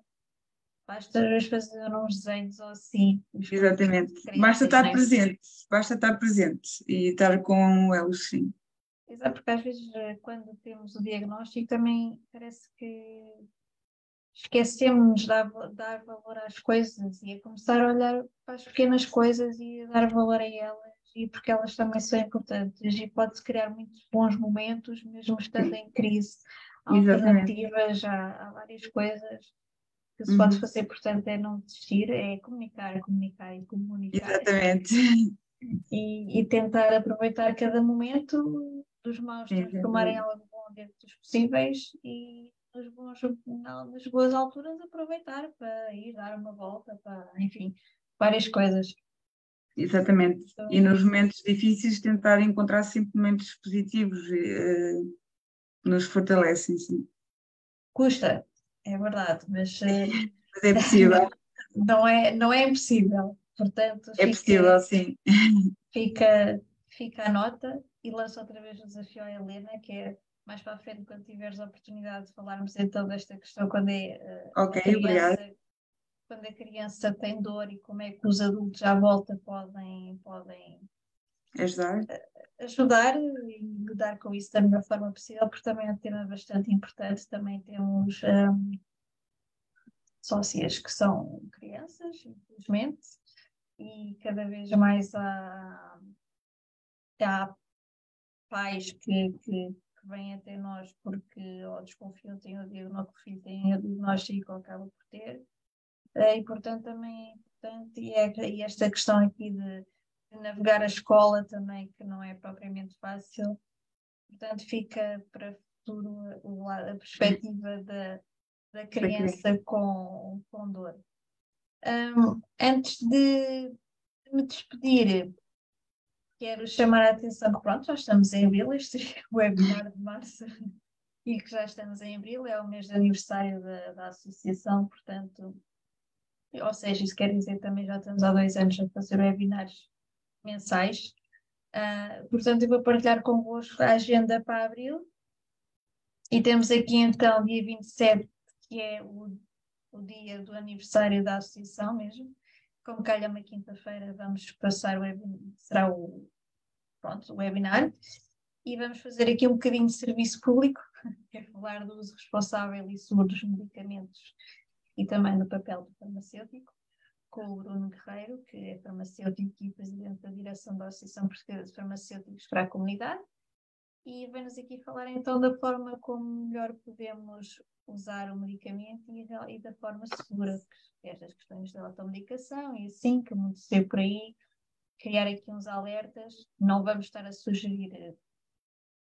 basta às vezes fazer uns desenhos ou assim. Exatamente, basta estar presente, basta estar presente e estar com eles, sim. Exato, porque às vezes eh, quando temos o diagnóstico também parece que esquecemos de dar, dar valor às coisas e a começar a olhar para as pequenas coisas e a dar valor a elas e porque elas também são importantes e pode-se criar muitos bons momentos mesmo estando em crise alternativas há, há várias coisas que se uhum. pode fazer, portanto é não desistir, é comunicar, comunicar e comunicar. Exatamente. E, e tentar aproveitar cada momento dos maus transformarem algo bom dentro dos possíveis e nos bons, nas boas alturas aproveitar para ir dar uma volta, para, enfim, várias coisas. Exatamente. Então, e nos momentos difíceis tentar encontrar sempre momentos positivos uh, nos fortalecem, sim. Custa, é verdade, mas, uh, mas é possível. não, é, não é impossível. Portanto, é fica, possível, sim. Fica, fica a nota e lanço outra vez o desafio à Helena, que é mais para a frente, quando tiveres a oportunidade de falarmos então desta questão, quando é uh, ok, criança, quando a criança tem dor e como é que os adultos à volta podem, podem ajudar. Ajudar e lidar com isso da melhor forma possível, porque também é um tema bastante importante. Também temos um, sócias que são crianças, infelizmente, e cada vez mais há, há pais que, que, que vêm até nós porque ou desconfiam, têm o diagnóstico, tem o diagnóstico ou acaba por ter. Eh, e, portanto, também é importante, e, é, e esta questão aqui de, de, navegar a escola também, que não é propriamente fácil, portanto, fica para futuro a, a perspectiva da, da criança. com, com dor. Um, antes de, me despedir, quero chamar a atenção que pronto, já estamos em abril, este é webinar de março e que já estamos em abril, é o mês de aniversário da, da associação, portanto, ou seja, isso quer dizer também já estamos há dois anos a fazer webinars mensais. Uh, portanto, eu vou partilhar convosco a agenda para abril. E temos aqui então dia 27, que é o, o dia do aniversário da associação mesmo como calha uma quinta-feira, vamos passar o webinar, será o, pronto, o webinar, e vamos fazer aqui um bocadinho de serviço público, que é falar do uso responsável e seguro dos medicamentos e também do papel do farmacêutico, com o Bruno Guerreiro, que é farmacêutico e presidente da direção da Associação Portuguesa de Farmacêuticos para a Comunidade, e vem-nos aqui falar então da forma como melhor podemos usar o medicamento e, e da forma segura, estas questões da automedicação e assim, que muito se por aí, criar aqui uns alertas. Não vamos estar a sugerir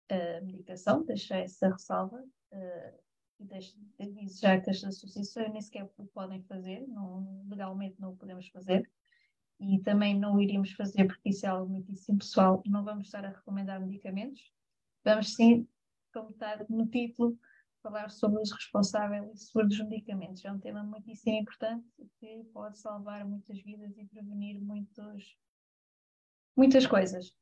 a, a medicação, deixar essa ressalva. Uh, e diz já que as associações nem sequer o podem fazer, não, legalmente não o podemos fazer. E também não iríamos fazer porque isso é algo muitíssimo pessoal. Não vamos estar a recomendar medicamentos. Vamos sim, como está no título, falar sobre os responsáveis e seguro dos medicamentos. É um tema muitíssimo importante que pode salvar muitas vidas e prevenir muitos, muitas coisas.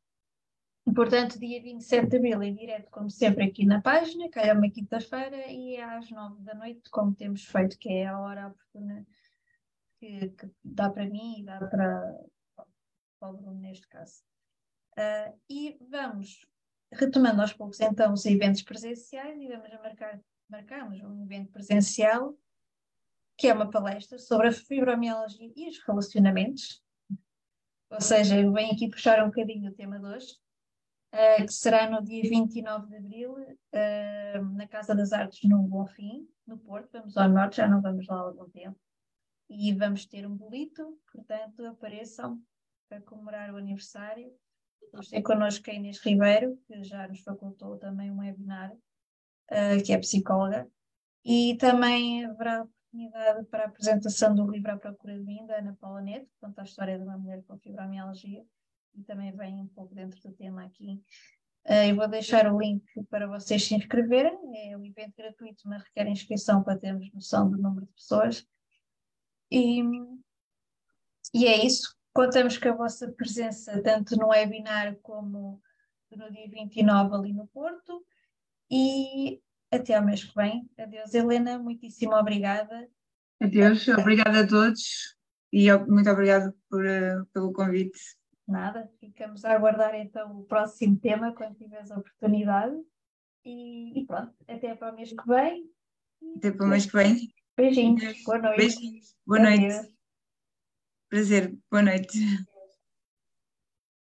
Portanto, dia 27 de abril em direto, como sempre, aqui na página, calha uma quinta-feira e é às nove da noite, como temos feito, que é a hora oportuna que, que dá para mim e dá para, para o Bruno neste caso. Uh, e vamos retomando aos poucos então os eventos presenciais e vamos marcar, marcamos um evento presencial que é uma palestra sobre a fibromialgia e os relacionamentos. Ou seja, eu venho aqui puxar um bocadinho o tema de hoje, uh, que será no dia 29 de abril, uh, na Casa das Artes no Bonfim, no Porto. Vamos ao norte, já não vamos lá há algum tempo. e vamos ter um bolito, portanto apareçam para comemorar o aniversário. Vamos ter connosco a Inês Ribeiro, que já nos facultou também um webinar, uh, que é psicóloga, e também haverá oportunidade para a apresentação do livro À Procura de Mim, da Ana Paula Neto, que conta a história de uma mulher com fibromialgia, e também vem um pouco dentro do tema aqui. Uh, eu vou deixar o link para vocês se inscreverem, é um evento gratuito, mas requer inscrição para termos noção do número de pessoas. E, e é isso. Contamos com a vossa presença tanto no webinar como no dia 29 ali no Porto. E até ao mês que vem. Adeus, Helena. Muitíssimo obrigada. Adeus, obrigada a todos e muito obrigada uh, pelo convite. Nada, ficamos a aguardar então o próximo tema quando tiveres a oportunidade. E, e pronto, até para o mês que vem. Até para o mês que vem. Beijinhos. Boa noite. Beijinhos. Boa noite. Prazer. Boa noite.